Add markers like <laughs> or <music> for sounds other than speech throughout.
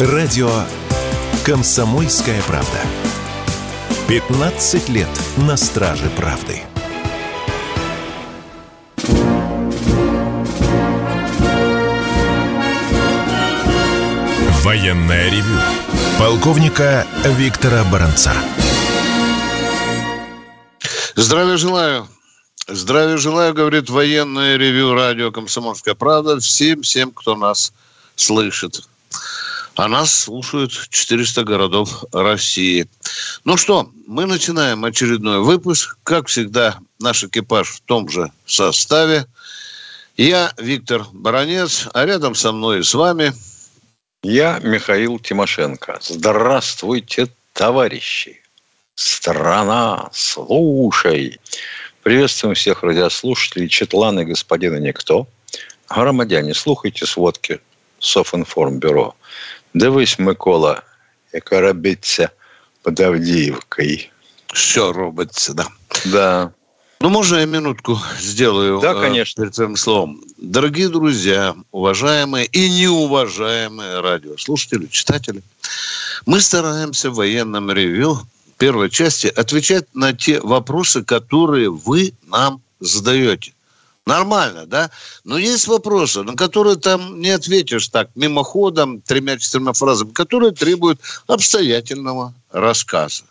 Радио «Комсомольская правда». 15 лет на страже правды. Военная ревю. Полковника Виктора Баранца. Здравия желаю. Здравия желаю, говорит военное ревю радио «Комсомольская правда» всем, всем, кто нас слышит. А нас слушают 400 городов России. Ну что, мы начинаем очередной выпуск. Как всегда, наш экипаж в том же составе. Я Виктор Баранец, а рядом со мной и с вами... Я Михаил Тимошенко. Здравствуйте, товарищи! Страна, слушай! Приветствуем всех радиослушателей, четланы господина Никто. Громадяне, слухайте сводки Софинформбюро. Дивись, Микола, яка робиться под Авдіївкою. Все робиться, да. Да. Ну, можно я минутку сделаю? Да, конечно. Перед своим словом. Дорогие друзья, уважаемые и неуважаемые радиослушатели, читатели, мы стараемся в военном ревю первой части отвечать на те вопросы, которые вы нам задаете. Нормально, да? Но есть вопросы, на которые там не ответишь так, мимоходом, тремя-четырьмя фразами, которые требуют обстоятельного рассказа.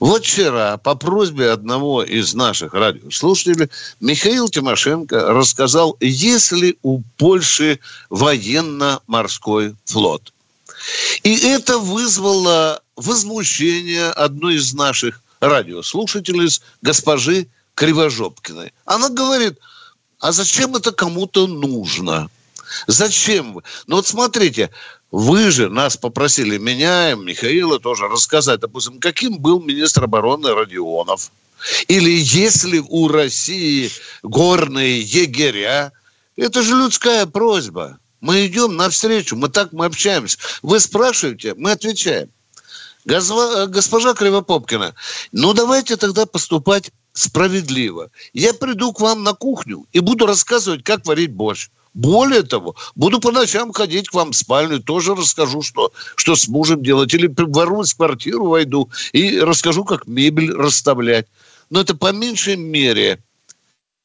Вот вчера по просьбе одного из наших радиослушателей Михаил Тимошенко рассказал, есть ли у Польши военно-морской флот. И это вызвало возмущение одной из наших радиослушателей, госпожи Кривожопкиной. Она говорит – а зачем это кому-то нужно? Зачем вы? Ну вот смотрите, вы же нас попросили, меня и Михаила тоже рассказать, допустим, каким был министр обороны Родионов. Или если у России горные егеря, это же людская просьба. Мы идем навстречу, мы так мы общаемся. Вы спрашиваете, мы отвечаем. Госпожа Кривопопкина, ну давайте тогда поступать справедливо. Я приду к вам на кухню и буду рассказывать, как варить борщ. Более того, буду по ночам ходить к вам в спальню, тоже расскажу, что, что с мужем делать. Или ворвусь в квартиру, войду и расскажу, как мебель расставлять. Но это по меньшей мере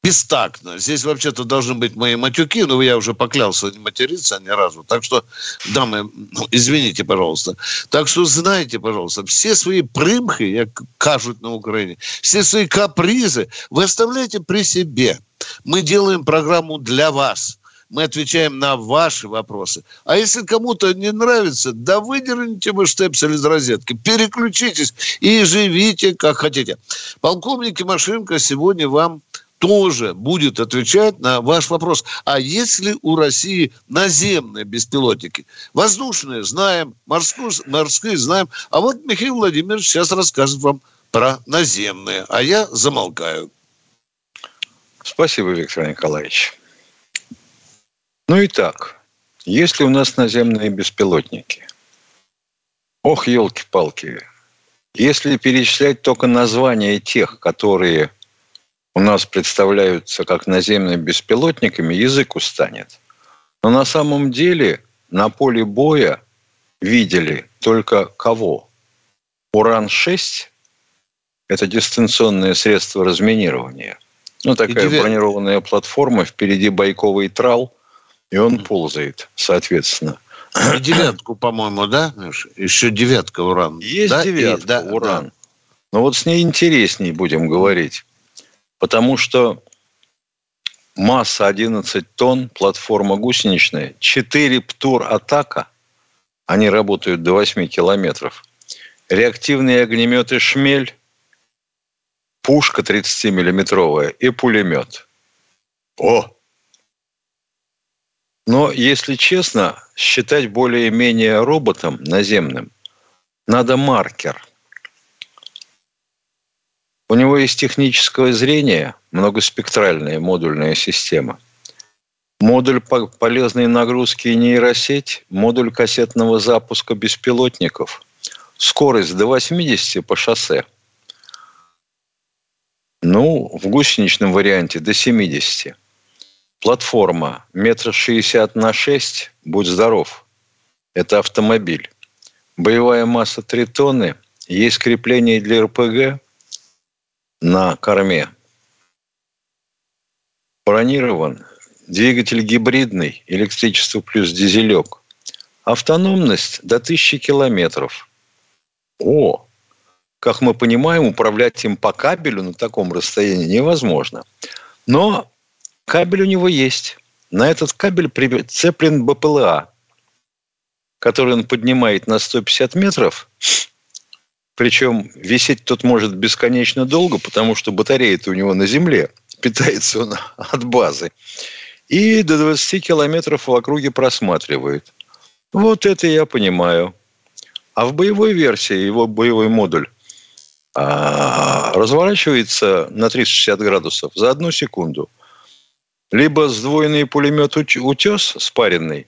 бестактно. Здесь вообще-то должны быть мои матюки, но я уже поклялся не материться ни разу. Так что, дамы, ну, извините, пожалуйста. Так что знайте, пожалуйста, все свои примхи, как кажут на Украине, все свои капризы вы оставляете при себе. Мы делаем программу для вас. Мы отвечаем на ваши вопросы. А если кому-то не нравится, да выдерните вы штепсель из розетки, переключитесь и живите как хотите. Полковник Тимошенко сегодня вам тоже будет отвечать на ваш вопрос. А если у России наземные беспилотники? Воздушные знаем, морскую, морские знаем. А вот Михаил Владимирович сейчас расскажет вам про наземные. А я замолкаю. Спасибо, Виктор Николаевич. Ну и так, если у нас наземные беспилотники, ох, елки-палки, если перечислять только названия тех, которые у нас представляются как наземными беспилотниками, язык устанет. Но на самом деле на поле боя видели только кого? Уран-6 – это дистанционное средство разминирования. Ну, такая и бронированная платформа, впереди бойковый трал, и он ползает, соответственно. И девятку, по-моему, да, Еще девятка уран. Есть да? девятка и, да, уран. Да. Но вот с ней интересней будем говорить. Потому что масса 11 тонн, платформа гусеничная, 4 ПТУР-атака, они работают до 8 километров. Реактивные огнеметы «Шмель», пушка 30-миллиметровая и пулемет. О! Но, если честно, считать более-менее роботом наземным надо маркер. У него есть техническое зрение, многоспектральная модульная система. Модуль полезной нагрузки и нейросеть, модуль кассетного запуска беспилотников, скорость до 80 по шоссе. Ну, в гусеничном варианте до 70. Платформа метр шестьдесят на 6, будь здоров. Это автомобиль. Боевая масса 3 тонны. Есть крепление для РПГ на корме. Бронирован. Двигатель гибридный, электричество плюс дизелек. Автономность до 1000 километров. О, как мы понимаем, управлять им по кабелю на таком расстоянии невозможно. Но кабель у него есть. На этот кабель прицеплен БПЛА, который он поднимает на 150 метров. Причем висеть тот может бесконечно долго, потому что батарея-то у него на земле. <laughs> Питается он от базы. И до 20 километров в округе просматривает. Вот это я понимаю. А в боевой версии его боевой модуль а, разворачивается на 360 градусов за одну секунду. Либо сдвоенный пулемет «Утес» спаренный,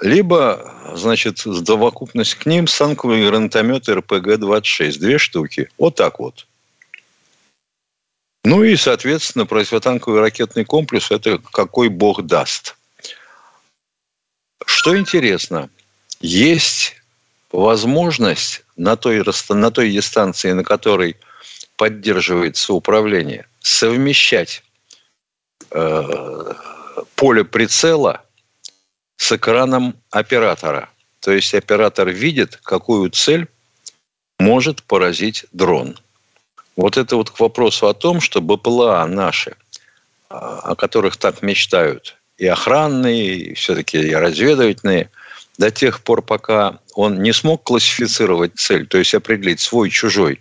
либо, значит, совокупность к ним станковые гранатометы РПГ-26. Две штуки. Вот так вот. Ну и, соответственно, противотанковый ракетный комплекс – это какой бог даст. Что интересно, есть возможность на той, на той дистанции, на которой поддерживается управление, совмещать э, поле прицела с экраном оператора. То есть оператор видит, какую цель может поразить дрон. Вот это вот к вопросу о том, что БПЛА наши, а, о которых так мечтают, и охранные, и все-таки и разведывательные – до тех пор, пока он не смог классифицировать цель, то есть определить свой, чужой,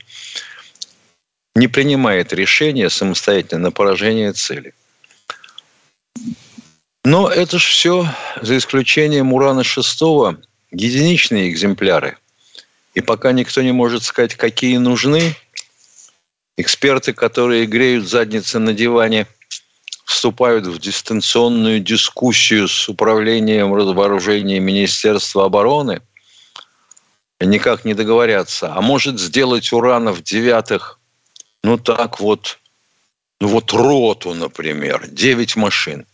не принимает решения самостоятельно на поражение цели. Но это же все, за исключением Урана-6, единичные экземпляры. И пока никто не может сказать, какие нужны, эксперты, которые греют задницы на диване – вступают в дистанционную дискуссию с управлением разоружения Министерства обороны, никак не договорятся. А может сделать уранов девятых, ну так вот, ну вот роту, например, 9 машин,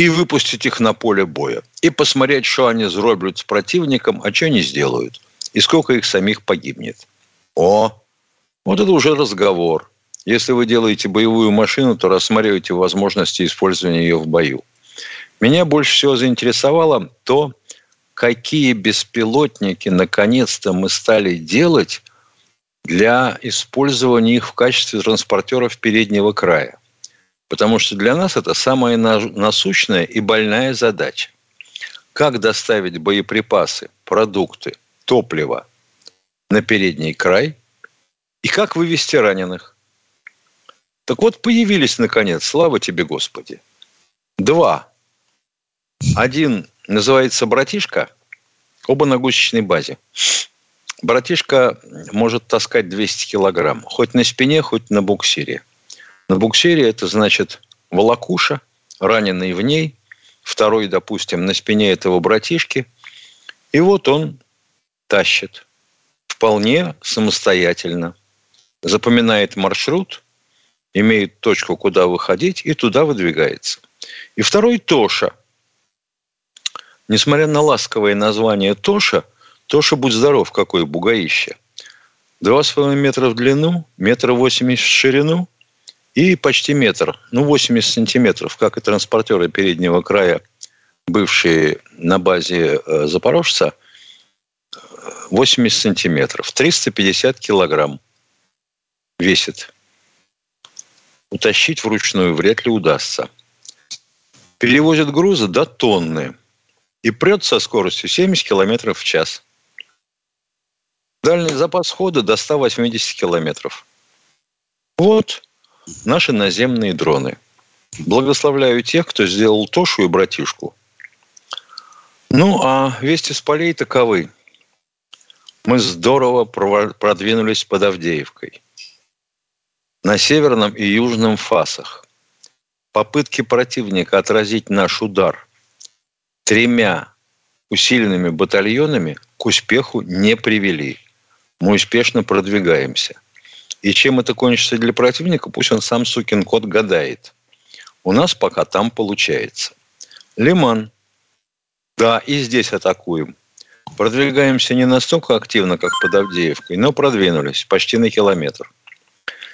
и выпустить их на поле боя, и посмотреть, что они сделают с противником, а что они сделают, и сколько их самих погибнет. О, вот это уже разговор. Если вы делаете боевую машину, то рассматривайте возможности использования ее в бою. Меня больше всего заинтересовало то, какие беспилотники наконец-то мы стали делать для использования их в качестве транспортеров переднего края. Потому что для нас это самая насущная и больная задача. Как доставить боеприпасы, продукты, топливо на передний край и как вывести раненых. Так вот, появились, наконец, слава тебе, Господи. Два. Один называется «Братишка», оба на гусечной базе. Братишка может таскать 200 килограмм, хоть на спине, хоть на буксире. На буксире это значит волокуша, раненый в ней, второй, допустим, на спине этого братишки. И вот он тащит вполне самостоятельно. Запоминает маршрут, имеет точку, куда выходить, и туда выдвигается. И второй Тоша. Несмотря на ласковое название Тоша, Тоша, будь здоров, какое бугаище. Два с половиной метра в длину, метр восемьдесят в ширину и почти метр, ну, 80 сантиметров, как и транспортеры переднего края, бывшие на базе э, Запорожца, 80 сантиметров, 350 килограмм весит утащить вручную вряд ли удастся. Перевозят грузы до тонны и прет со скоростью 70 км в час. Дальний запас хода до 180 километров. Вот наши наземные дроны. Благословляю тех, кто сделал Тошу и братишку. Ну, а вести с полей таковы. Мы здорово продвинулись под Авдеевкой на северном и южном фасах. Попытки противника отразить наш удар тремя усиленными батальонами к успеху не привели. Мы успешно продвигаемся. И чем это кончится для противника, пусть он сам, сукин кот, гадает. У нас пока там получается. Лиман. Да, и здесь атакуем. Продвигаемся не настолько активно, как под Авдеевкой, но продвинулись почти на километр.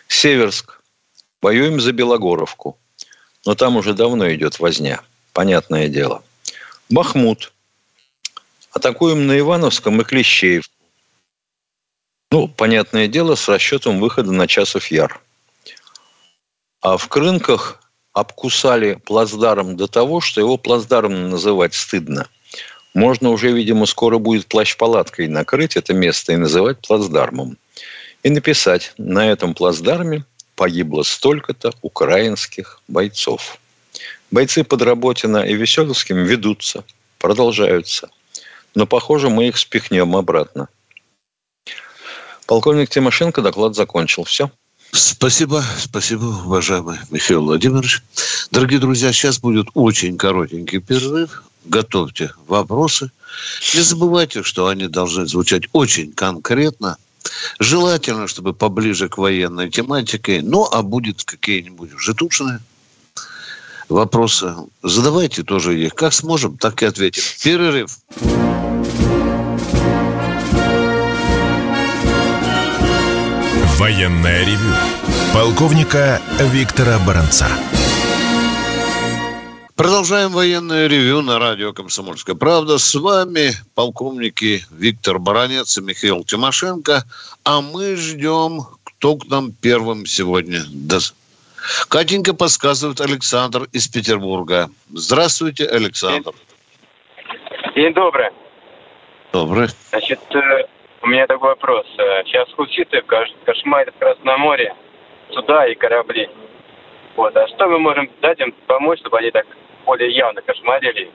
Северск. Воюем за Белогоровку. Но там уже давно идет возня. Понятное дело. Бахмут. Атакуем на Ивановском и Клещеев. Ну, понятное дело, с расчетом выхода на часов яр. А в Крынках обкусали плацдарм до того, что его плацдарм называть стыдно. Можно уже, видимо, скоро будет плащ-палаткой накрыть это место и называть плацдармом. И написать, на этом плацдарме погибло столько-то украинских бойцов. Бойцы под Работино и Веселовским ведутся, продолжаются. Но, похоже, мы их спихнем обратно. Полковник Тимошенко доклад закончил. Все. Спасибо, спасибо, уважаемый Михаил Владимирович. Дорогие друзья, сейчас будет очень коротенький перерыв. Готовьте вопросы. Не забывайте, что они должны звучать очень конкретно. Желательно, чтобы поближе к военной тематике. Ну, а будет какие-нибудь житушные вопросы. Задавайте тоже их. Как сможем, так и ответим. Перерыв. Военная ревю. Полковника Виктора Баранца. Продолжаем военное ревю на радио «Комсомольская правда». С вами полковники Виктор Баранец и Михаил Тимошенко. А мы ждем, кто к нам первым сегодня даст. Катенька подсказывает Александр из Петербурга. Здравствуйте, Александр. День добрый. Добрый. Значит, э, у меня такой вопрос. Э, Сейчас хуситы кошмарят в Красном море суда и корабли. Вот. А что мы можем дать им помочь, чтобы они так более явно кошмарили,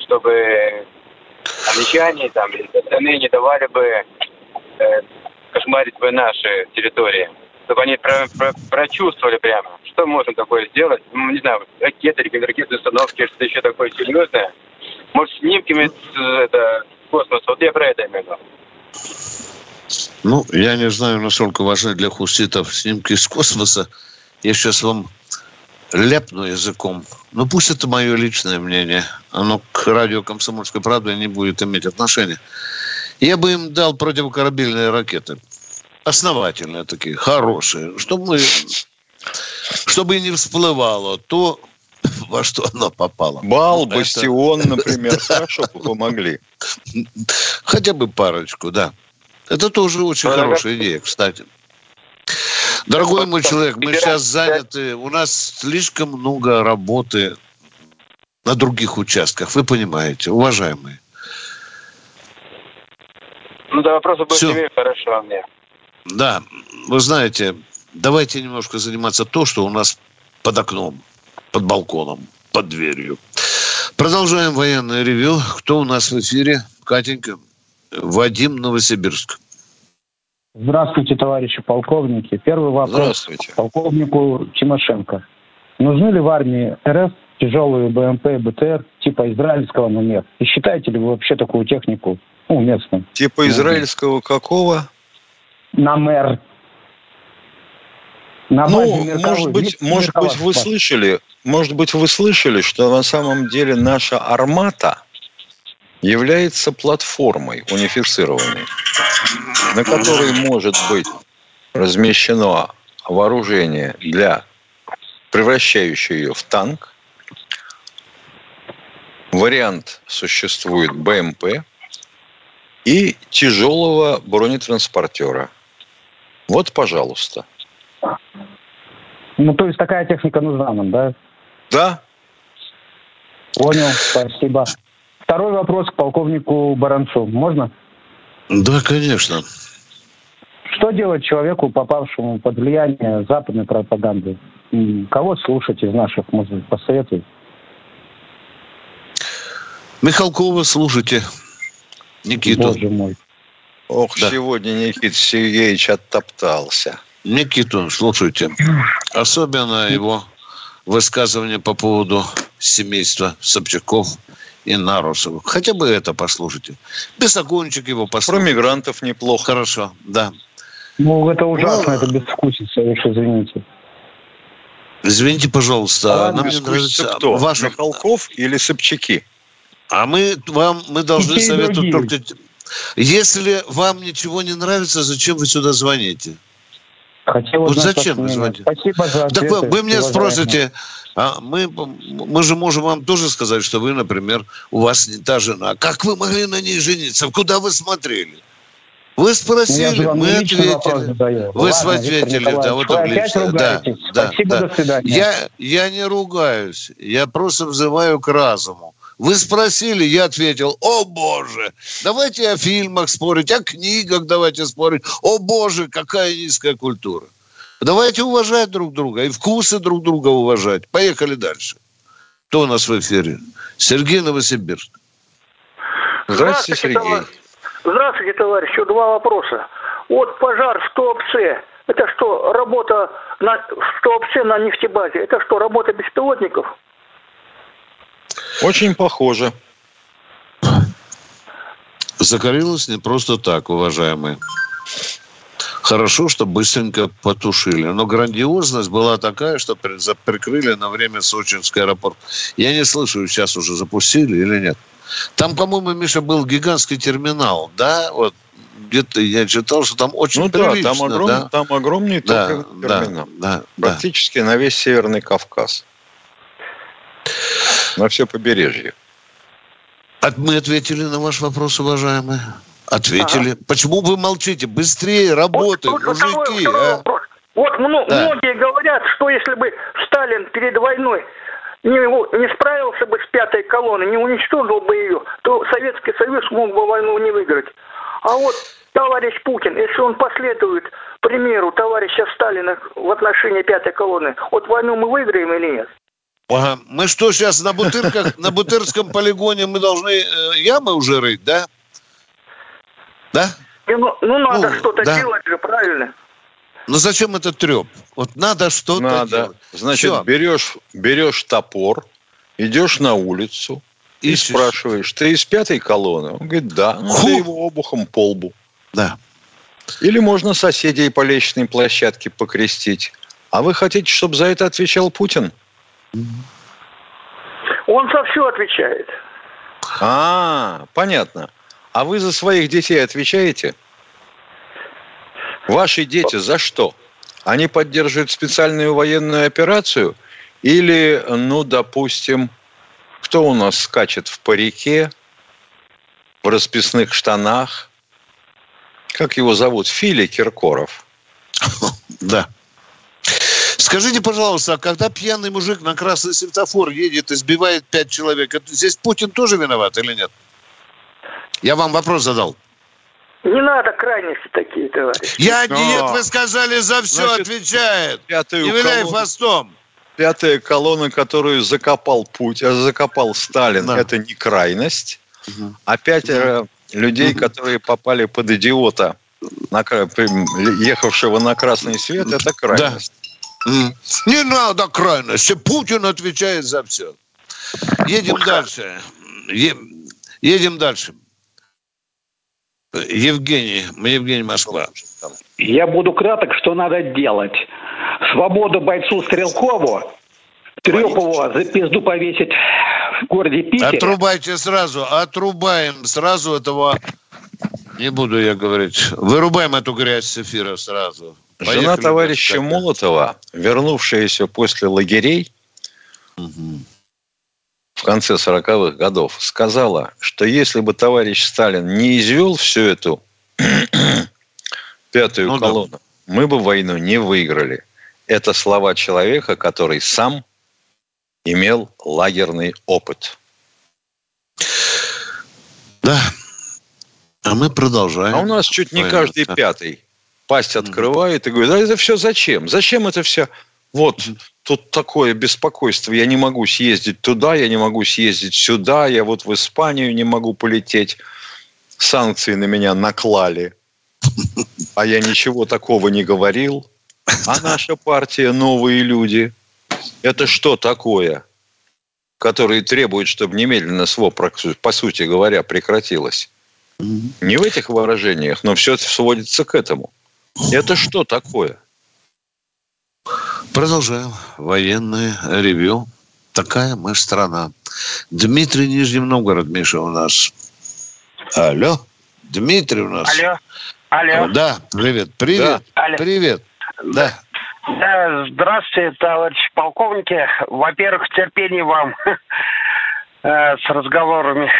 чтобы англичане там или не давали бы э, кошмарить бы наши территории, чтобы они про, про, прочувствовали прямо, что можем такое сделать, ну, не знаю, ракеты, ракетные установки, что-то еще такое серьезное. Может, снимками это, космоса, вот я про это имею в виду. Ну, я не знаю, насколько важны для хуситов снимки из космоса. Я сейчас вам ляпну языком. Ну, пусть это мое личное мнение. Оно к радио «Комсомольской правды» не будет иметь отношения. Я бы им дал противокорабельные ракеты. Основательные такие, хорошие. Чтобы мы... Чтобы не всплывало то, во что оно попало. Бал, Это- бастион, например, <laughs> хорошо бы помогли. Хотя бы парочку, да. Это тоже очень Ну, хорошая идея, кстати. Дорогой мой человек, мы сейчас заняты, у нас слишком много работы на других участках, вы понимаете, уважаемые. Ну, да, вопросы Всё. больше имею, хорошо мне. Да, вы знаете, давайте немножко заниматься то, что у нас под окном, под балконом, под дверью. Продолжаем военное ревю. Кто у нас в эфире? Катенька. Вадим Новосибирск. Здравствуйте, товарищи полковники. Первый вопрос Здравствуйте. полковнику Тимошенко. Нужны ли в армии РФ тяжелые БМП и БТР типа израильского на МЕР? И считаете ли вы вообще такую технику ну, уместной? Типа израильского какого? На МЭР. На Ну, может быть, может быть, вы слышали, может быть, вы слышали, что на самом деле наша армата является платформой унифицированной, на которой может быть размещено вооружение для превращающее ее в танк. Вариант существует БМП и тяжелого бронетранспортера. Вот, пожалуйста. Ну, то есть такая техника нужна нам, да? Да, Понял, спасибо. Второй вопрос к полковнику Баранцу. Можно? Да, конечно. Что делать человеку, попавшему под влияние западной пропаганды? Кого слушать из наших, может быть, посоветуй? Михалкова, слушайте. Никиту. Боже мой. Ох, Да. сегодня Никита Сергеевич оттоптался. Никиту, слушайте. Особенно его высказывание по поводу семейства Собчаков и Нарусовых. Хотя бы это послушайте. Бесогончик его Про послушайте. мигрантов неплохо. Хорошо, да. Ну, это ужасно, Ну, это безвкусица, уж извините. Извините, пожалуйста, А нам не нравится кто? ваша... Михалков или Собчаки? А мы вам мы должны И советовать другие. только... Если вам ничего не нравится, зачем вы сюда звоните? Хотел Вот узнать зачем вы звоните? Спасибо за Так ответы, вы, вы меня уважаемые. спросите, а мы, мы же можем вам тоже сказать, что вы, например, у вас не та жена. Как вы могли на ней жениться? Куда вы смотрели? Вы Ну, спросили, мы ответили. Вы Ладно, ответили, да, вот вы так опять лично. Да, да, Спасибо, да. до свидания. Я, я не ругаюсь, я просто взываю к разуму. Вы спросили, я ответил, о боже, давайте о фильмах спорить, о книгах давайте спорить. О боже, какая низкая культура. Давайте уважать друг друга и вкусы друг друга уважать. Поехали дальше. Кто у нас в эфире? Сергей Новосибирск. Здравствуйте, Сергей. товарищ. Здравствуйте, товарищ. Еще два вопроса. Вот пожар в Туапсе. Это что, работа на, в Туапсе на нефтебазе? Это что, работа беспилотников? Очень похоже. Загорелось не просто так, уважаемые. Хорошо, что быстренько потушили. Но грандиозность была такая, что прикрыли на время Сочинский аэропорт. Я не слышу, сейчас уже запустили или нет. Там, по-моему, Миша, был гигантский терминал, да? Вот где-то я читал, что там очень Ну да, прилично, там, огром- да? там огромный Да, да, терминал. да, да. Практически на весь Северный Кавказ. На все побережье. От- Мы ответили на ваш вопрос, уважаемые. Ответили. Почему вы молчите? Быстрее, работай, Вот- вот второй- мужики. второй а? вопрос. Вот мно- Да. многие говорят, что если бы Сталин перед войной не, не справился бы с пятой колонной, не уничтожил бы ее, то Советский Союз мог бы войну не выиграть. А вот товарищ Путин, если он последует примеру товарища Сталина в отношении пятой колонны, вот войну мы выиграем или нет? Ага. Мы что сейчас на Бутырках, на Бутырском полигоне мы должны э, ямы уже рыть, да? Да? И Ну, ну, надо Ну, что-то да. делать же, правильно? Но зачем этот треп? Вот надо что-то Надо. делать. Значит, Всё. берешь, берешь топор, идешь на улицу и Ищешь. спрашиваешь, ты из пятой колонны? Он говорит, да. Ну, Ху. ты его обухом по лбу. Да. Или можно соседей по лестничной площадке покрестить. А вы хотите, чтобы за это отвечал Путин? Он за все отвечает. А, понятно. А вы за своих детей отвечаете? Ваши дети за что? Они поддерживают специальную военную операцию? Или, ну, допустим, кто у нас скачет в парике, в расписных штанах? Как его зовут? Фили Киркоров. <laughs> Да. Скажите, пожалуйста, а когда пьяный мужик на красный светофор едет и сбивает пять человек, здесь Путин тоже виноват или нет? Я вам вопрос задал. Не надо крайности такие, товарищи. Я Но. нет, вы сказали, за все Значит, отвечает. Не виляй хвостом. Пятая колонна, которую закопал Путь, а закопал Сталин, Да. это не крайность. А пятеро людей, которые попали под идиота, на ехавшего на красный свет, это крайность. М. Не надо крайности. Путин отвечает за все. Едем дальше. Е- едем дальше. Евгений, мы Евгений Москва. Я буду краток, что надо делать. Свободу бойцу Стрелкову, Трепову за пизду повесить в городе Питере. Отрубайте сразу, отрубаем сразу этого. Не буду я говорить. Вырубаем эту грязь с эфира сразу. Жена Поехали товарища дальше. Молотова, вернувшаяся после лагерей в конце 40-х годов, сказала, что если бы товарищ Сталин не извел всю эту <clears throat> пятую Ну да. колонну, мы бы войну не выиграли. Это слова человека, который сам имел лагерный опыт. Да. А мы продолжаем. А у нас чуть не каждый пятый пасть открывает и говорит, а это все зачем? Зачем это все? Вот тут такое беспокойство. Я не могу съездить туда, я не могу съездить сюда, я вот в Испанию не могу полететь. Санкции на меня наклали. А я ничего такого не говорил. А <laughs> наша партия «Новые люди» – это что такое? Которые требуют, чтобы немедленно СВО, по сути говоря, прекратилось. Не в этих выражениях, но все сводится к этому. Это что такое? Продолжаем. Военное ревю. Такая мы страна. Дмитрий Нижний Новгород, Миша, у нас. Алло. Дмитрий у нас. Алло. Алло. Да, привет. Привет. Да. Алло. Привет. Да. Да, Здравствуйте, товарищи полковники. Во-первых, терпение вам <laughs> э, с разговорами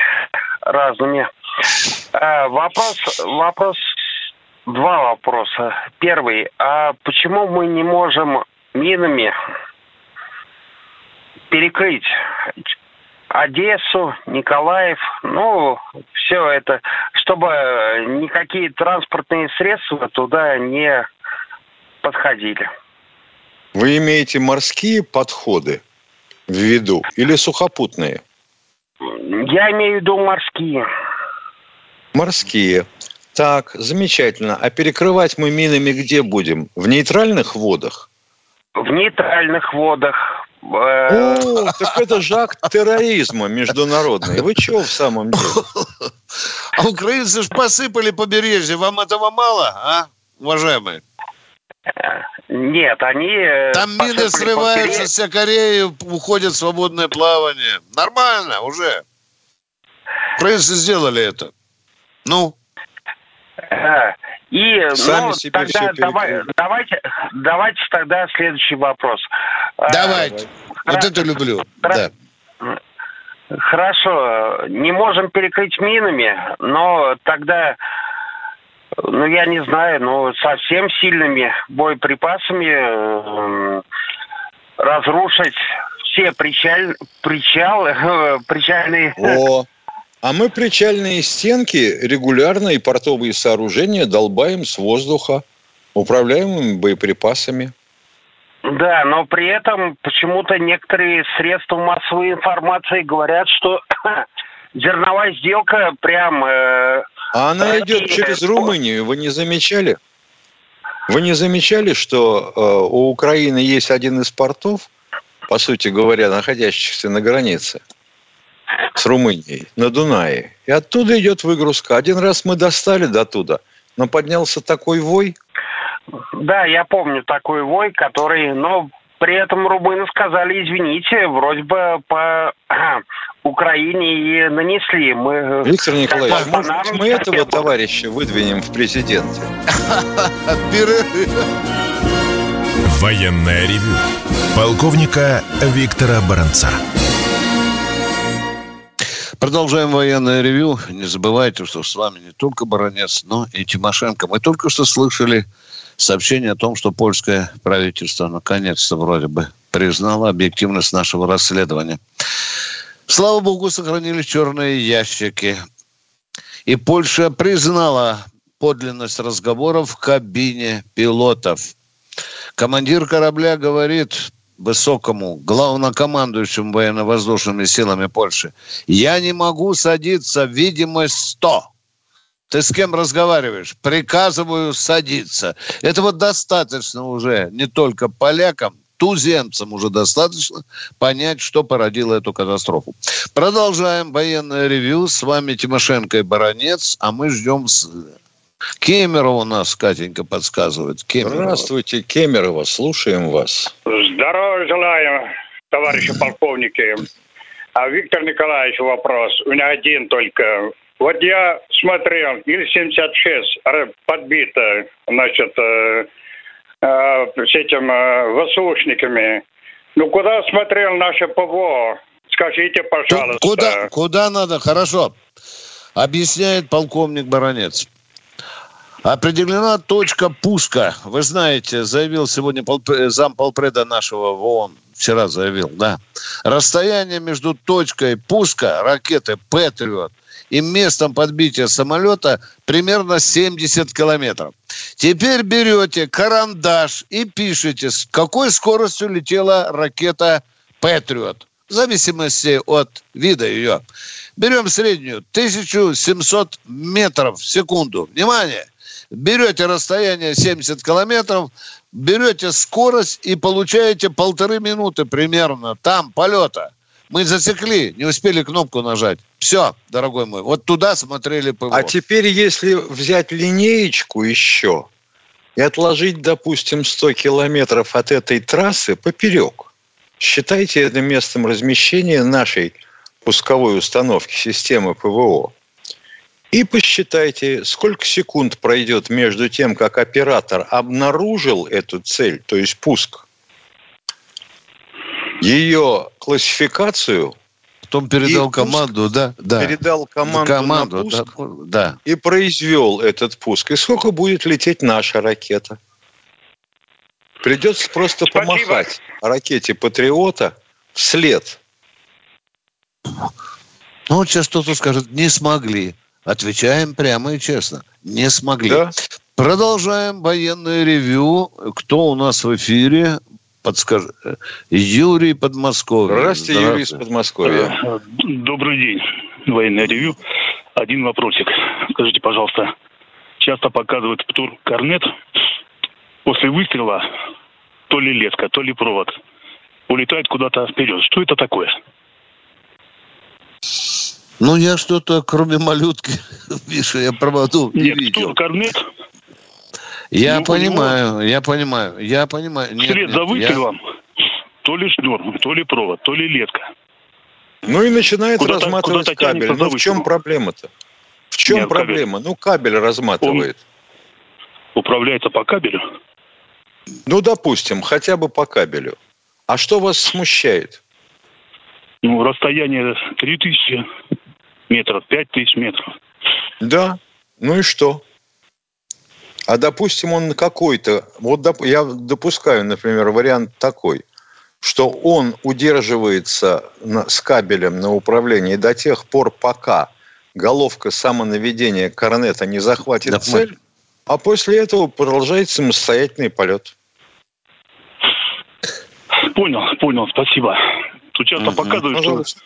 разными. Э, Вопрос, вопрос, два вопроса. Первый, а почему мы не можем минами перекрыть Одессу, Николаев, ну, все это, чтобы никакие транспортные средства туда не подходили. Вы имеете морские подходы в виду или сухопутные? Я имею в виду морские. Морские. Так, замечательно. А перекрывать мы минами где будем? В нейтральных водах? В нейтральных водах. Э, О, так это же акт терроризма международный. Вы чего в самом деле? <laughs> А украинцы ж посыпали побережье. Вам этого мало, а, уважаемые? Нет, они... э, Там мины срываются, вся Корея уходит в свободное плавание. Нормально уже. Украинцы сделали это. Ну, Да. И Сами ну, себе тогда всё давай- давайте, давайте тогда следующий вопрос. А, давайте. Вот Хра- это люблю. Хра- Да. Хорошо, не можем перекрыть минами, но тогда, ну я не знаю, ну совсем сильными боеприпасами э, разрушить все причаль, причалы, <laughs> причальные... О, а мы причальные стенки регулярно и портовые сооружения долбаем с воздуха управляемыми боеприпасами. Да, но при этом почему-то некоторые средства массовой информации говорят, что <coughs> зерновая сделка прям... э, А она Россия- идет через Румынию. Вы не замечали? Вы не замечали, что э, у Украины есть один из портов, по сути говоря, находящихся на границе с Румынией, на Дунае. И оттуда идет выгрузка. Один раз мы достали до туда, но поднялся такой вой. Да, я помню такой вой, который... Но при этом румыны сказали, извините, вроде бы по <clears throat> Украине и нанесли. Мы... Виктор Николаевич, может быть, мы этого товарища выдвинем в президенты? Военное ревю полковника Виктора Баранца. Продолжаем военное ревю. Не забывайте, что с вами не только Баранец, но и Тимошенко. Мы только что слышали сообщение о том, что польское правительство наконец-то вроде бы признало объективность нашего расследования. Слава богу, сохранились черные ящики. И Польша признала подлинность разговоров в кабине пилотов. Командир корабля говорит высокому главнокомандующему военно-воздушными силами Польши, я не могу садиться, видимость 100. Ты с кем разговариваешь? Приказываю садиться. Этого достаточно уже не только полякам, туземцам уже достаточно понять, что породило эту катастрофу. Продолжаем военное ревю. С вами Тимошенко и Баранец, а мы ждем... У нас, Катенька, подсказывает. Кемерова. Здравствуйте, Кемерово, слушаем вас. Здравия желаю, товарищи полковники. А Виктор Николаевич вопрос. У меня один только. Вот я смотрел, Ил-76 р- подбита, значит, э, э, с этим э, ВСУшниками. Ну, куда смотрел наше ПВО? Скажите, пожалуйста. Куда, куда надо? Хорошо. Объясняет полковник Баранец. Определена точка пуска. Вы знаете, заявил сегодня полпре- замполпреда нашего в ООН, вчера заявил, да. Расстояние между точкой пуска ракеты «Патриот» и местом подбития самолета примерно 70 километров. Теперь берете карандаш и пишете, с какой скоростью летела ракета «Патриот». В зависимости от вида ее. Берем среднюю, 1700 метров в секунду. Внимание! Берете расстояние 70 километров, берете скорость и получаете полторы минуты примерно там полета. Мы засекли, не успели кнопку нажать. Все, дорогой мой, вот туда смотрели ПВО. А теперь, если взять линеечку еще и отложить, допустим, 100 километров от этой трассы поперек, считайте это местом размещения нашей пусковой установки системы ПВО. И посчитайте, сколько секунд пройдет между тем, как оператор обнаружил эту цель, то есть пуск, ее классификацию, Потом передал команду, да, да. Передал команду, команду на пуск да, да. и произвел этот пуск. И сколько будет лететь наша ракета? Придется просто Спасибо. помахать ракете Патриота вслед. Ну, вот сейчас кто-то скажет, не смогли. Отвечаем прямо и честно. Не смогли. Да? Продолжаем военное ревю. Кто у нас в эфире? Подскажи. Юрий Подмосковье. Здравствуйте, Юрий из Подмосковья. Добрый день, военное ревю. Один вопросик. Скажите, пожалуйста, часто показывают птур корнет. После выстрела то ли леска, то ли провод улетает куда-то вперед. Что это такое? Ну, я что-то, кроме малютки, <laughs> Миша, я проводу не Нет, видел. птур корнет Я ну, понимаю, я понимаю, я понимаю. Нет, вслед нет, за я- выстрелом то ли шнур, то ли провод, то ли леска. Ну и начинает Куда-то- разматывать тянется кабель. Ну в чем проблема-то? В чем Нет, кабель. проблема? Ну кабель разматывает. Управляется по кабелю. Ну, допустим, хотя бы по кабелю. А что вас смущает? Ну, расстояние 3000 метров, 5000 метров. Да. Ну и что? А допустим, он какой-то... Вот доп- я допускаю, например, вариант такой, что он удерживается на- с кабелем на управлении до тех пор, пока головка самонаведения корнета не захватит Да, цель, а после этого продолжает самостоятельный полет. Понял, понял, спасибо. Тут часто Мгм. показывают, что Пожалуйста.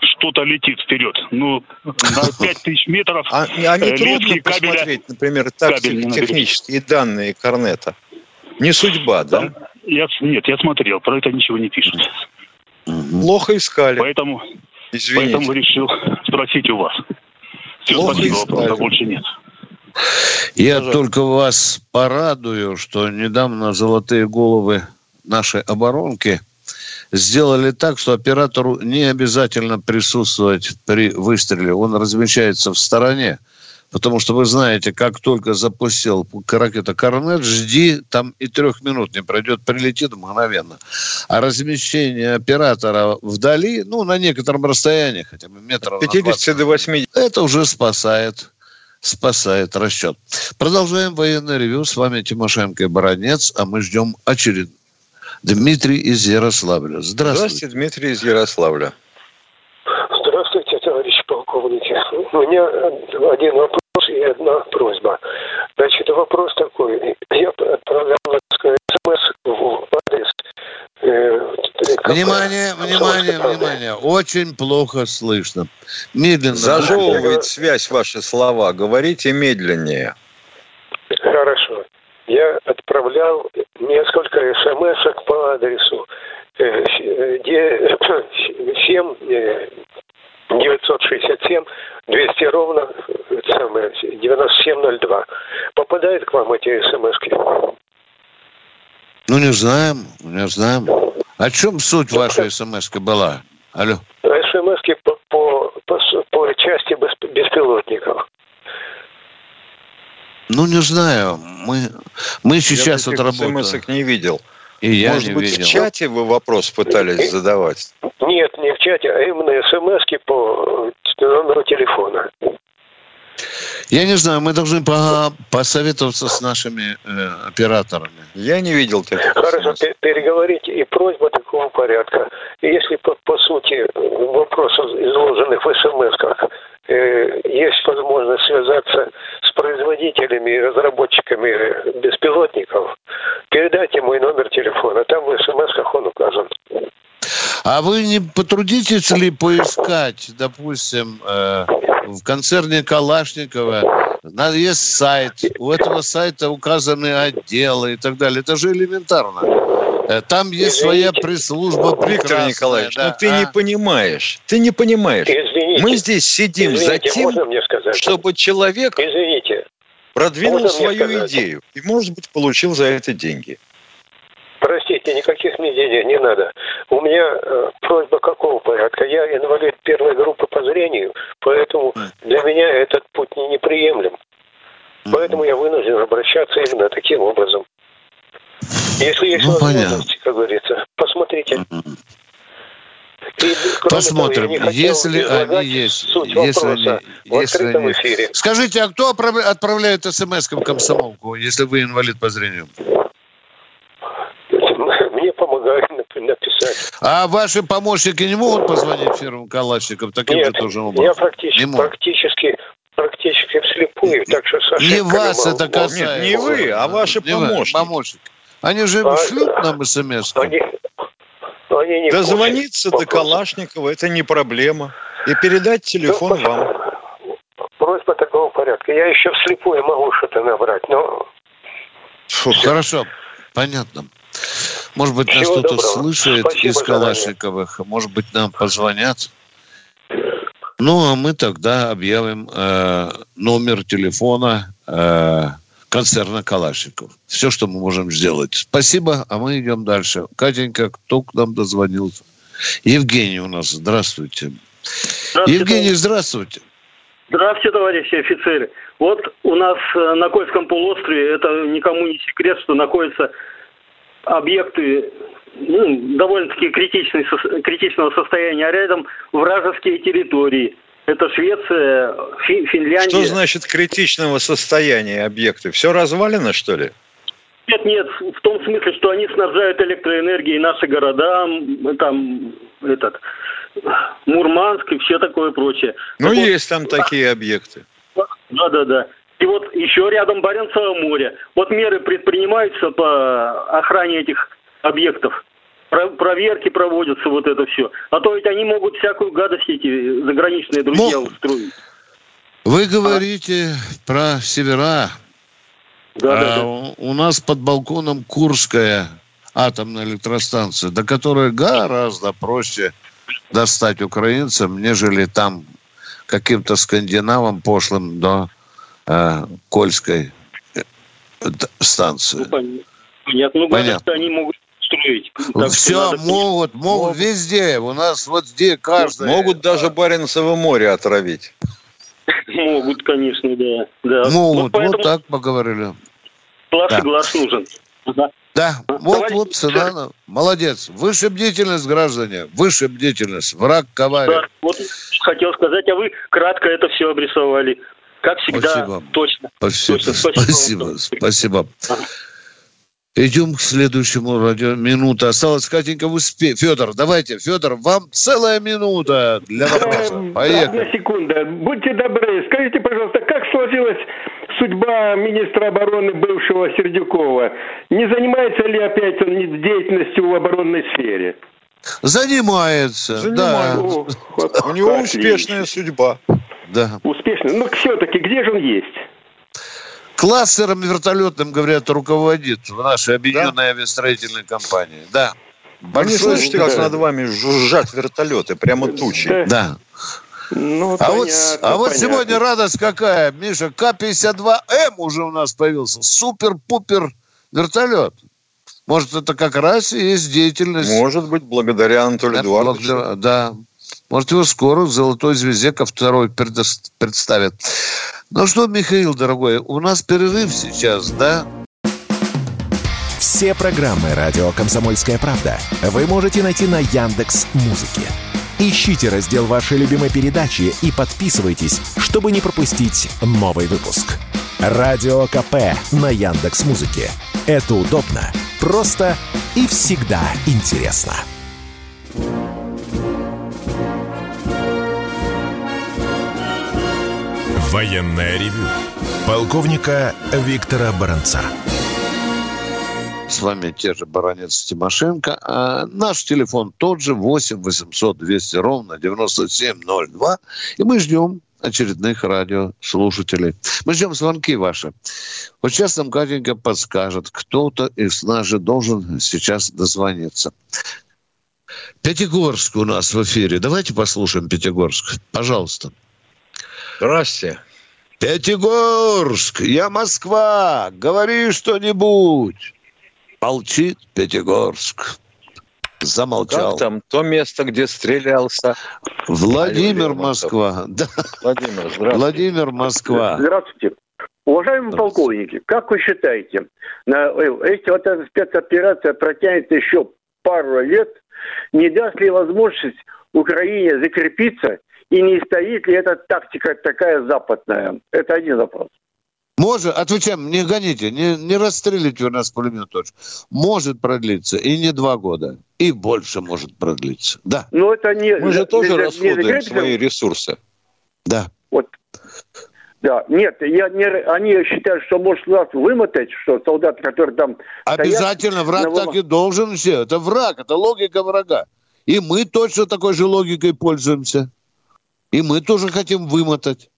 Что-то летит вперед. Ну, на <laughs> 5000 метров А, а не э, трудно лески, кабеля. посмотреть, например, не наберешь. технические данные корнета? Не судьба, да? Там- я, нет, я смотрел, про это ничего не пишут. Плохо искали. Поэтому, Извините. поэтому решил <laughs> спросить у вас. Все, Плохо спасибо, искали. больше нет. Я Пожалуйста. только вас порадую, что недавно золотые головы нашей оборонки сделали так, что оператору не обязательно присутствовать при выстреле. Он размещается в стороне. Потому что вы знаете, как только запустил ракета Корнет, жди, там и трех минут не пройдет, прилетит мгновенно. А размещение оператора вдали, ну, на некотором расстоянии, хотя бы метров на 20, 50 до 80. это уже спасает спасает расчет. Продолжаем военное ревю. С вами Тимошенко и Баранец, а мы ждем очередной. Дмитрий из Ярославля. Здравствуйте. Здравствуйте, Дмитрий из Ярославля. Здравствуйте, товарищи полковники. У меня один вопрос и одна просьба. Значит, вопрос такой. Я отправлял смс в адрес... э. Внимание, внимание, внимание. Очень плохо слышно. Медленно. Зажевывает связь ваши слова. Говорите медленнее. Я отправлял несколько смс по адресу э, с- де- 7 э, 967 200 <coughs> ровно э, самое, 9702. Попадают к вам эти смс Ну, не знаем, не знаем. О чем суть вашей смс была? Алло. смс по, по, по, по части бес- беспилотников. Ну, не знаю. Мы, мы сейчас я вот работаем. смс-ок не видел. И я Может не быть, видел. в чате вы вопрос пытались задавать? Нет, не в чате, а именно смс по номеру телефона. Я не знаю, мы должны по- посоветоваться с нашими э, операторами. Я не видел таких Хорошо, смс. пе- переговорите. И просьба такого порядка. Если по, по сути вопросов, изложенных в смс э, есть возможность связаться с производителями и разработчиками беспилотников, передайте мой номер телефона. Там в смс он указан. А вы не потрудитесь ли поискать, допустим, э, в концерне Калашникова, есть сайт, у этого сайта указаны отделы и так далее. Это же элементарно. Э, Там есть своя Извините. пресс-служба Виктор прекрасная, Николаевич, да. ну ты А? не понимаешь. Ты не понимаешь. Извините. Мы здесь сидим за Извините, тем, мне сказать? чтобы человек Извините. продвинул Можно свою идею и, может быть, получил за это деньги. Простите, никаких мне денег не надо. У меня э, просьба какого порядка? Я инвалид первой группы по зрению, поэтому для меня этот путь не неприемлем. Поэтому я вынужден обращаться именно таким образом. Если есть Ну, возможность, как говорится, посмотрите. И, Посмотрим, того, я если они есть. Суть Если вопроса они, в если открытом они- эфире. Скажите, а кто отправля- отправляет смс в комсомолку, если вы инвалид по зрению? Мне помогают нап- написать. А ваши помощники не могут позвонить фирмам Калашников таким же Нет, тоже я образом? практически, Не практически, практически вслепую, так что с Не вас это касается. не вы, а ваши Не вы, помощники. Они же А, шлют нам смс Они, они не Дозвониться до. Калашникова – это не проблема. И передать телефон Ну, вам. Просьба такого порядка. Я еще вслепую могу что-то набрать, но Хорошо, понятно. Может быть, нас кто-то слышит Спасибо из. Калашниковых, может быть, нам позвонят. Ну, а мы тогда объявим э, номер телефона э, концерна Калашников. Все, что мы можем сделать. Спасибо, а мы идем дальше. Катенька, кто к нам дозвонился? Евгений у нас, здравствуйте. Евгений, здравствуйте. Здравствуйте, товарищи офицеры. Вот у нас э, на Кольском полуострове, это никому не секрет, что находятся объекты ну, довольно-таки критичного состояния, а рядом вражеские территории. Это Швеция, Фи- Финляндия. Что значит критичного состояния объекты? Все развалено, что ли? Нет, нет, в том смысле, что они снабжают электроэнергией наши города, там, этот, Мурманск и все такое прочее. Ну, Так вот, есть там такие объекты. Да, да, да. И вот еще рядом Баренцево море. Вот меры предпринимаются по охране этих объектов. Про- проверки проводятся, вот это все. А то ведь они могут всякую гадость эти заграничные друзья Могут. устроить. Вы говорите про севера. Да, да, А да. у- У нас под балконом Курская атомная электростанция, до которой гораздо проще достать украинцам, нежели там каким-то скандинавам пошлым до э, Кольской э, станции. Ну, пон- понятно. Ну, Понятно. они могут строить. Так Все надо- могут, могут везде. У нас вот где каждый... Могут даже Баренцево море отравить. Могут, конечно, да. да. Могут, Вот поэтому вот так поговорили. глаз Да. и глаз нужен. Да, вот, товарищ вот цена. Молодец. Выше бдительность, граждане. Выше бдительность. Враг коварен. Да, вот хотел сказать, а вы кратко это все обрисовали. Как всегда, Спасибо. точно. Спасибо, Точно, спасибо спасибо, спасибо. Идем к следующему радио. Минута. Осталось, Катенька, успе. Федор, давайте, Федор, вам целая минута для вопроса. Одна Поехали. секунда. Будьте добры, скажите, пожалуйста, как сложилась судьба министра обороны бывшего Сердюкова? Не занимается ли опять он деятельностью в оборонной сфере? Занимается, Занимается. О, вот У него отлично. успешная судьба. да. Да. Успешно. Но все-таки где же он есть? Кластером вертолетным, говорят, руководит в нашей объединенной авиастроительной компании. Да. Вы не Большой слышите, как над вами жужжат вертолеты, прямо тучи? Да. Да. Ну, А вот, понятно, а вот понятно. сегодня радость какая, Миша, К-52М уже у нас появился. Супер-пупер вертолет. Может, это как раз и есть деятельность. Может быть, благодаря Анатолию Да, Эдуардовичу. благодаря- Да. Может, его скоро в «Золотой звезде» ко второй представят. Ну что, Михаил, дорогой, у нас перерыв сейчас, да? Все программы радио Комсомольская правда вы можете найти на Яндекс Музыке. Ищите раздел вашей любимой передачи и подписывайтесь, чтобы не пропустить новый выпуск. Радио КП на Яндекс Музыке. Это удобно, просто и всегда интересно. Военная ревю. Полковника Виктора Баранца. С вами те же Баранец Тимошенко. А наш телефон тот же 8 800 200 ровно 9702. И мы ждем очередных радиослушателей. Мы ждем звонки ваши. Вот сейчас нам Катенька подскажет, кто-то из нас же должен сейчас дозвониться. Пятигорск у нас в эфире. Давайте послушаем Пятигорск. Пожалуйста. Здрасте. Пятигорск, я Москва. Говори что-нибудь. Молчит Пятигорск. Замолчал. Как там то место, где стрелялся? Владимир, Москва. <laughs> Да. Владимир, здравствуйте. Владимир, Москва. Здравствуйте. Уважаемые полковники, как вы считаете, на, э, если вот эта спецоперация протянется еще пару лет, не даст ли возможность Украине закрепиться и не стоит ли эта тактика такая западная? Это один вопрос. Может, отвечаем, не гоните, не, не расстрелите у нас пулемет точно. Может продлиться и не два года, и больше может продлиться. Да. Но это не... Мы же тоже не- не расходуем закрепится? свои ресурсы. Да. Вот. Да, нет, я не, они считают, что может нас вымотать, что солдаты, которые там стоят, Обязательно враг на так и должен все. Это враг, это логика врага. И мы точно такой же логикой пользуемся. И мы тоже хотим вымотать.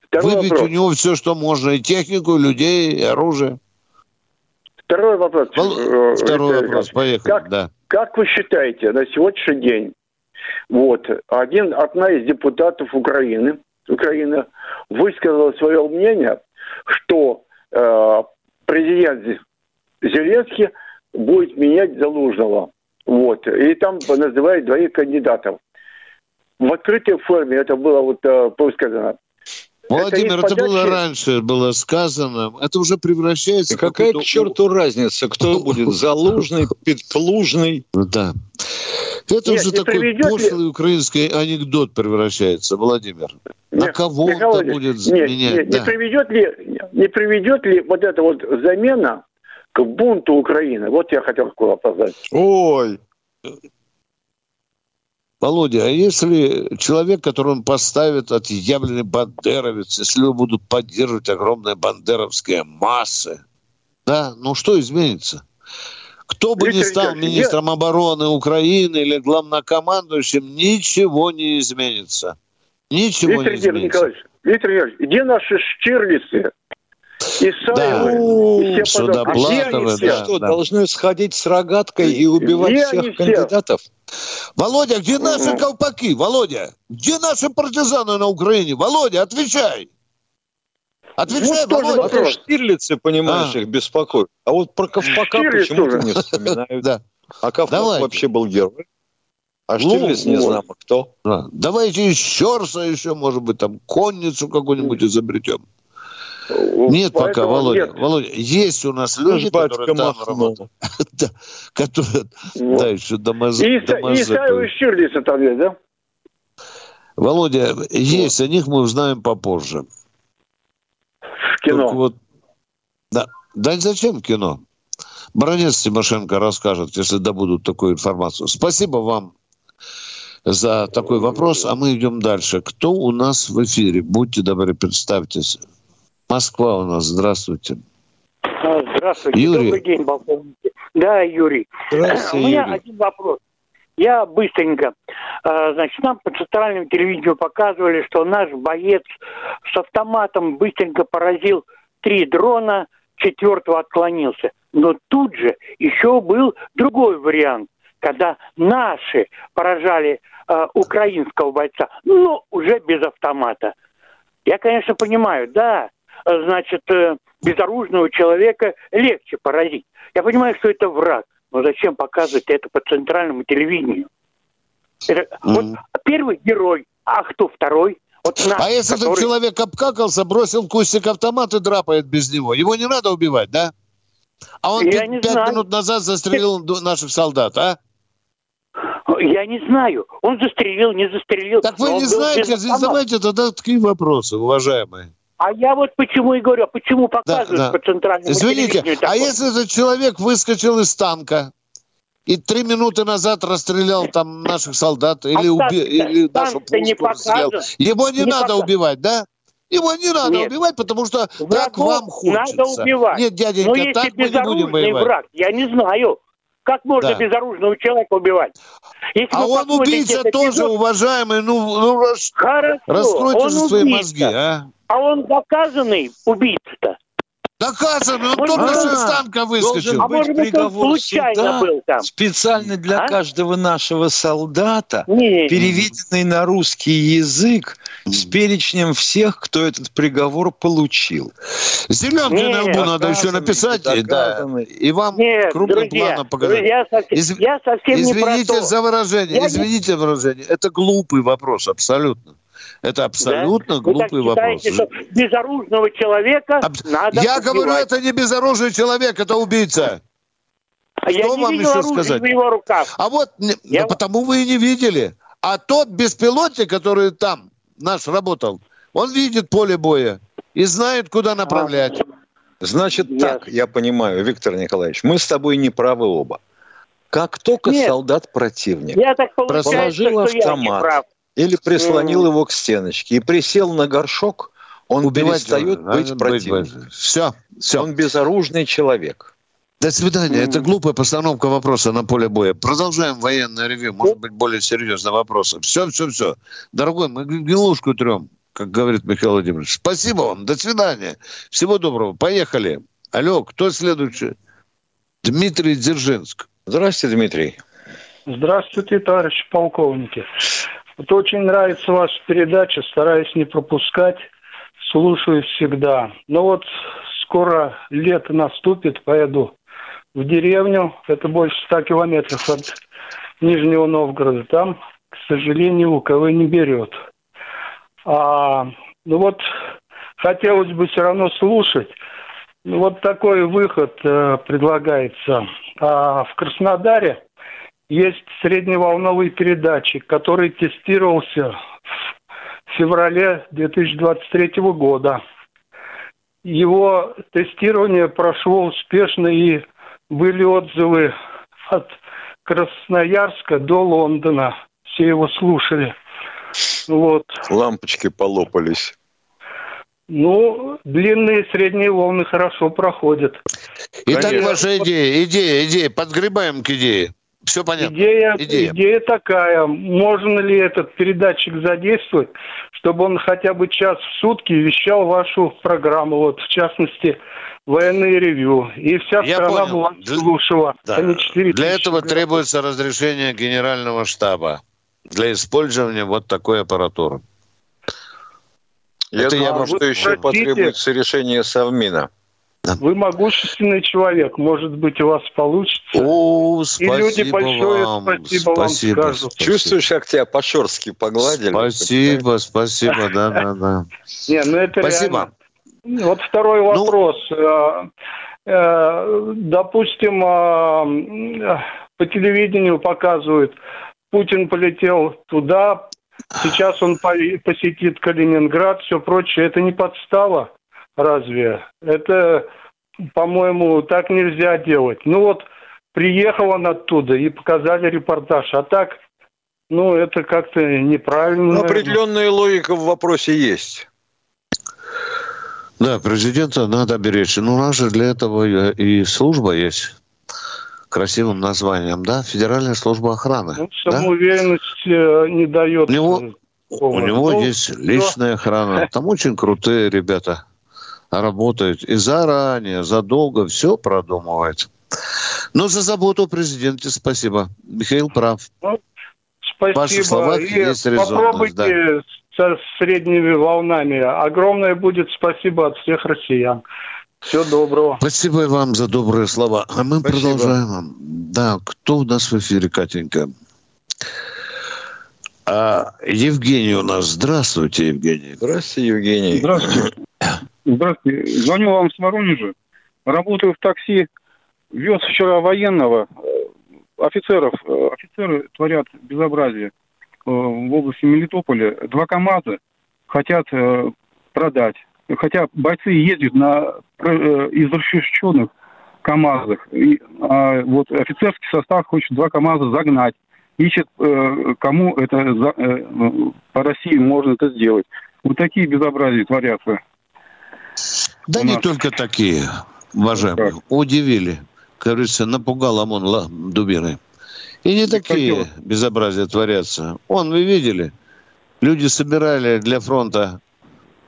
Второй Выбить вопрос. у него все, что можно. И технику, и людей, и оружие. Второй вопрос. Вол- э, Второй Виктор вопрос, поехали. Как, Да. как вы считаете, на сегодняшний день, вот, один, одна из депутатов Украины, Украины высказала свое мнение, что э, президент Зеленский будет менять Залужного. Вот. И там называют двоих кандидатов. В открытой форме это было вот э, сказано. Владимир, из это, было раньше, было сказано. Это уже превращается И какая к черту разница, кто <laughs> будет залужный, петлужный? Да. Это Нет, уже такой приведет ли- пошлый украинский анекдот превращается, Владимир. На Нет, кого Михаил он Владимирович, будет нет, менять? нет, Да. не приведет ли не приведет ли вот эта вот замена к бунту Украины? Вот я хотел такой вопрос задать. Ой, Володя, а если человек, которого он поставит, отъявленный бандеровец, если его будут поддерживать огромные бандеровские массы, да, ну что изменится? Кто бы ни Виктор стал министром обороны Украины или главнокомандующим, ничего не изменится. Ничего Виктор не изменится. Николаевич, Виктор Николаевич, где наши Штирлицы? Исаевы и все сюда подобные? а Где они все? да. что, должны сходить с рогаткой и убивать Где всех они все? Володя, где наши колпаки? Володя, где наши партизаны на Украине? Володя, отвечай! Отвечай, тоже Володя! А то Штирлицы, понимаешь, А. их беспокоит. А вот про Ковпака почему-то не вспоминают. Да. А Ковпак Давайте. вообще был герой. А Ну, Штирлиц не знамо кто. Да. Давайте из Щерса еще, может быть, там конницу какую-нибудь изобретем. Нет пока, Поэтому Володя. нет. Володя, есть у нас люди, батька которые там работают. <laughs> Да, которые, Вот. да, еще домоз... И, Иса- и там есть, да? Володя, есть, о них мы узнаем попозже. В кино. Только вот, да, да зачем кино? Бронец Тимошенко расскажет, если добудут такую информацию. Спасибо вам за такой вопрос, а мы идем дальше. Кто у нас в эфире? Будьте добры, представьтесь. Москва у нас, здравствуйте. А, Здравствуйте, Юрий. добрый день, полковники. Да, Юрий. Здравствуйте, У меня Юрий. один вопрос. Я быстренько. А, Значит, нам по центральному телевидению показывали, что наш боец с автоматом быстренько поразил три дрона, четвертого отклонился. Но тут же еще был другой вариант, когда наши поражали а, украинского бойца, но уже без автомата. Я, конечно, понимаю, да, э, значит, э, безоружного человека легче поразить. Я понимаю, что это враг, но зачем показывать это по центральному телевидению? Это, вот первый герой, а кто второй? Вот наш, А если этот который- человек обкакался, бросил кустик автомат и драпает без него, его не надо убивать, да? А он Я пять не пять знаю. минут назад застрелил наших солдат, а? Я не знаю, он застрелил, не застрелил. Так вы не знаете, без задавайте тогда такие вопросы, уважаемые. А я вот почему и говорю, а почему показывают да. по центральному Извините, а если этот человек выскочил из танка и три минуты назад расстрелял там наших солдат или, танк-то- уби- или нашу не расстрелял, его не, Не надо пока- убивать, да? Его не надо Нет. убивать, потому что так Врагов вам хочется. Надо убивать. Нет, дяденька, Но если так мы не будем воевать. враг, я не знаю, как можно Да. безоружного человека убивать. Если А он убийца тоже, эпизод, уважаемый. Ну, ну Хорошо, раскройте же свои убийца. мозги, а? А он доказанный убийца-то. Доказано, он Может, только а, что из танка выскочил. Должен А быть может быть, он приговор случайно суда был там? специально для А? каждого нашего солдата, Не. переведенный на русский язык с перечнем всех, кто этот приговор получил. Зеленкой на лбу надо еще Доказанный, написать. И, да, доказанный. и вам Нет, крупным друзья, планом показать. друзья, совсем, Изв- я совсем не про Извините то. за выражение, Я не- извините за выражение. Это глупый вопрос, абсолютно. Это абсолютно Да? Вы так глупый вопрос. считаете, что безоружного человека надо Я говорю, убивать? это не безоружный человек, это убийца. А я Что не вам видел еще сказать? в его руках. А вот Я- ну, потому вы и не видели. А тот беспилотник, который там наш работал, он видит поле боя и знает, куда направлять. Значит так, я понимаю, Виктор Николаевич, мы с тобой не правы оба. Как только Нет. солдат противника Я так положил что я не автомат прав. Или прислонил его к стеночке и присел на горшок, он Убивать перестает его, быть противником. Все, все. Он безоружный человек. До свидания. Это глупая постановка вопроса на поле боя. Продолжаем военное ревью. Может быть, более серьезные вопросы. Все, все, все. Дорогой, мы гнилушку трем, как говорит Михаил Владимирович. Спасибо вам. До свидания. Всего доброго. Поехали. Алло, кто следующий? Дмитрий Дзержинск. Здравствуйте, Дмитрий. Здравствуйте, товарищи полковники. Вот очень нравится ваша передача, стараюсь не пропускать, слушаю всегда. Но вот скоро лето наступит, поеду в деревню, это больше ста километров от Нижнего Новгорода. Там, к сожалению, УКВ не берет. А, ну вот хотелось бы все равно слушать. Ну, вот такой выход э, предлагается. А в Краснодаре есть средневолновый передатчик, который тестировался в феврале 2023 года. Его тестирование прошло успешно, и были отзывы от Красноярска до Лондона. Все его слушали. Вот. Лампочки полопались. Ну, длинные и средние волны хорошо проходят. Итак, Конечно. ваша идея, идея, идея. Подгребаем к идее. Все понятно. Идея, Идея. идея. такая, можно ли этот передатчик задействовать, чтобы он хотя бы час в сутки вещал вашу программу, вот в частности военные ревью, и вся Я страна понял. была слушала, Да. а не 4 Для этого грамм. требуется разрешение генерального штаба для использования вот такой аппаратуры. Я Это я думаю, вам- что еще потребуется решение Совмина. Вы могущественный человек, может быть, у вас получится. О, И люди большое вам. спасибо, вам Спасибо, скажут. спасибо. Чувствуешь, как тебя по-шорски погладили? Спасибо, спасибо, да, да, да. Не, ну это Спасибо. реально. Вот второй Ну, вопрос. Э, Допустим, э, по телевидению показывают, Путин полетел туда, сейчас он по- посетит Калининград, все прочее. Это не подстава, разве? Это, по-моему, так нельзя делать. Ну вот, приехал он оттуда и показали репортаж, а так, ну, это как-то неправильно. Ну, наверное. определенная логика в вопросе есть. Да, президента надо беречь. Ну, у нас же для этого и служба есть. Красивым названием, да? Федеральная служба охраны. Ну, да? самоуверенность э, не дает. У него, у него Ну, есть личная охрана. Там очень крутые ребята работают. И заранее, задолго все продумывают. Но за заботу о президенте спасибо. Михаил прав. Спасибо. В ваших словах И есть резонность, попробуйте со средними волнами. Огромное будет спасибо от всех россиян. Всего доброго. Спасибо вам за добрые слова. А мы продолжаем. Да, кто у нас в эфире, Катенька? А, Евгений у нас. Здравствуйте, Евгений. Здравствуйте, Евгений. Здравствуйте. Здравствуйте. Звоню вам с Воронежа. Работаю в такси. Вез вчера военного. э, Офицеров. Э, Офицеры творят безобразие э, в области Мелитополя. Два КАМАЗа хотят продать. Хотя бойцы ездят на изрешеченных КАМАЗах. И, а вот офицерский состав хочет два КАМАЗа загнать. Ищет, кому это по России можно это сделать. Вот такие безобразия творятся. Да не только такие, уважаемые. Удивили. Как говорится, напугал ОМОН ла- дубиной. И не такие безобразия творятся. Он, вы видели, люди собирали для фронта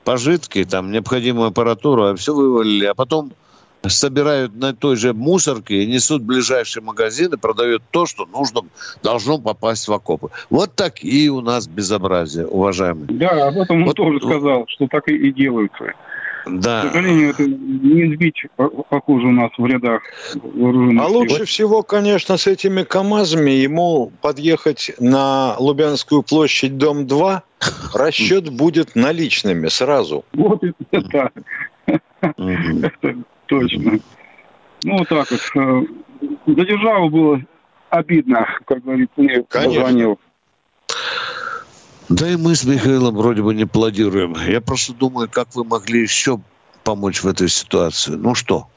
пожитки, там, необходимую аппаратуру, а все вывалили, а потом собирают на той же мусорке и несут в ближайший магазин и продают то, что нужно, должно попасть в окопы. Вот такие у нас безобразия, уважаемые. Да, об этом он вот, тоже сказал, что так и, и делается. Да. К сожалению, это не сбить, похоже, у нас в рядах вооруженных А лучше всего, конечно, с этими КАМАЗами ему подъехать на Лубянскую площадь, дом 2. Расчет будет наличными сразу. Вот это <laughs> точно. Ну, вот так вот. Э, за державу было обидно, как говорится, мне позвонил. Да и мы с Михаилом вроде бы не плодируем. Я просто думаю, как вы могли еще помочь в этой ситуации. Ну что,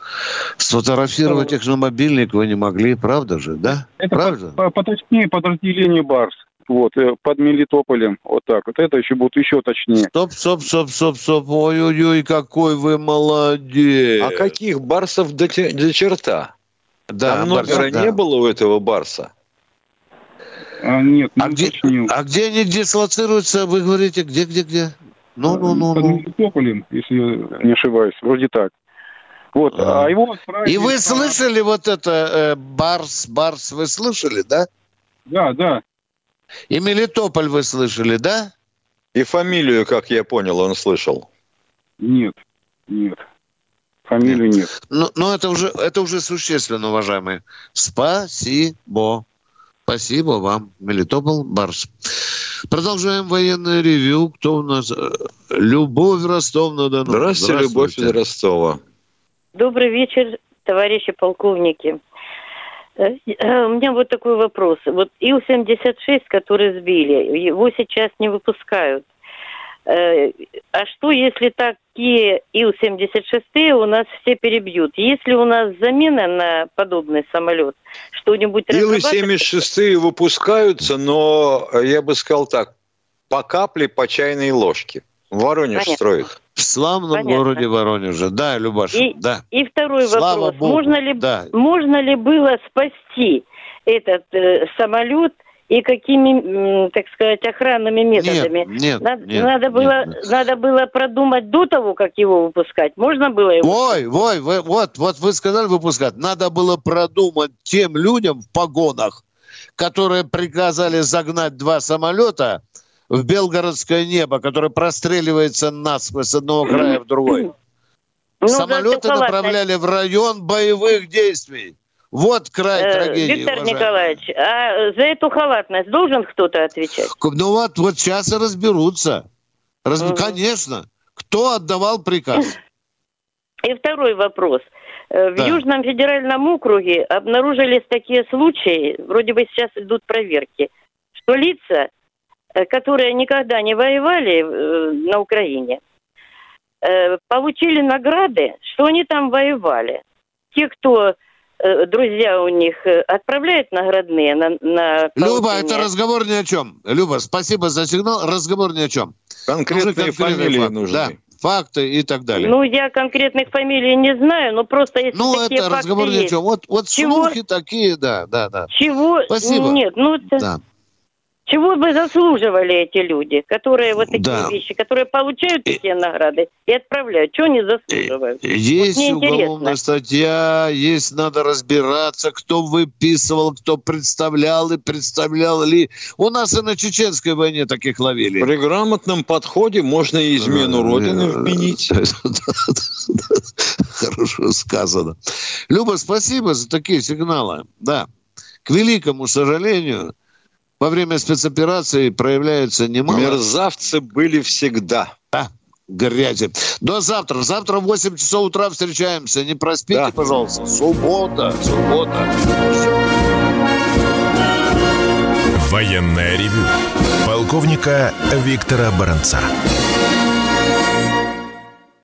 сфотографировать их на мобильник вы не могли, правда же, да? Это правда? По, по, точнее подразделение Барс. Вот, э, под Мелитополем, вот так вот. Это еще будет еще точнее. Стоп, стоп, стоп, стоп, стоп. Ой-ой-ой, какой вы молодец. А каких барсов до, до черта? Да, Там номера да. не было у этого барса? А, нет, а где, а где они дислоцируются, вы говорите, где, где, где? Ну, ну, ну, Под ну. Мелитополем, если я не ошибаюсь. Вроде так. Вот, а, А. его. И вы на- слышали вот это э, Барс, Барс, вы слышали, да? Да, да. И Мелитополь вы слышали, да? И фамилию, как я понял, он слышал. Нет, нет. Фамилию нет. Ну, ну это уже, это уже существенно, уважаемые. Спасибо. Спасибо вам, Мелитополь, Барс. Продолжаем военное ревю. Кто у нас? Э, Любовь Ростов-на-Дону. Здравствуйте, Любовь из Ростова. Добрый вечер, товарищи полковники. Э, э, У меня вот такой вопрос. Вот Ил-76, который сбили, его сейчас не выпускают. Э, А что, если такие Ил-76 у нас все перебьют? Есть ли у нас замена на подобный самолет? Что-нибудь разрабатывается? Илы-76 выпускаются, но э, я бы сказал так, по капле, по чайной ложке. Воронеж Понятно. строит. В славном Понятно. городе Воронеже. Да, Любаша, И, да. и второй Слава вопрос. Богу, Можно ли, да. можно ли было спасти этот э, самолет и какими, так сказать, охранными методами? нет, надо, нет, надо было, надо было продумать до того, как его выпускать. Можно было его? Ой, ой, вы- вот, вот вы сказали выпускать. Надо было продумать тем людям в погонах, которые приказали загнать два самолета в белгородское небо, которое простреливается насквозь с одного края в другой. <clears throat> Ну, Самолеты направляли в район боевых действий. Вот край Э, трагедии. Виктор уважаемые. Николаевич, а за эту халатность должен кто-то отвечать? Ну вот, вот сейчас и разберутся. Раз- Мгм. Конечно. Кто отдавал приказ? <laughs> И второй вопрос. Э, В Да. Южном федеральном округе обнаружились такие случаи, вроде бы сейчас идут проверки, что лица, э, которые никогда не воевали на Украине, получили награды, что они там воевали. Те, кто друзья у них э, отправляют наградные на, на Люба, это разговор ни о чем. Люба, спасибо за сигнал. Разговор ни о чем. Конкретные фамилии факты. нужны. Да, факты и так далее. Ну, я конкретных фамилий не знаю, но просто если Ну, такие это факты разговор ни о есть. чем. Вот, вот Чего? слухи такие, да, да, да. Чего? Спасибо. Нет, ну это- Да. Чего бы заслуживали эти люди, которые вот такие Да. вещи, которые получают такие награды и отправляют, чего они заслуживают? Есть вот уголовная интересно. статья, есть надо разбираться, кто выписывал, кто представлял и представлял ли. У нас и на чеченской войне таких ловили. При грамотном подходе можно и измену Родины вменить. <laughs> Хорошо сказано. Люба, спасибо за такие сигналы. Да. К великому сожалению, во время спецоперации проявляется немало... Мерзавцы были всегда. Да, грязи. До завтра. Завтра в 8 часов утра встречаемся. Не проспите, пожалуйста. Суббота. Суббота. Военное ревю полковника Виктора Баранца.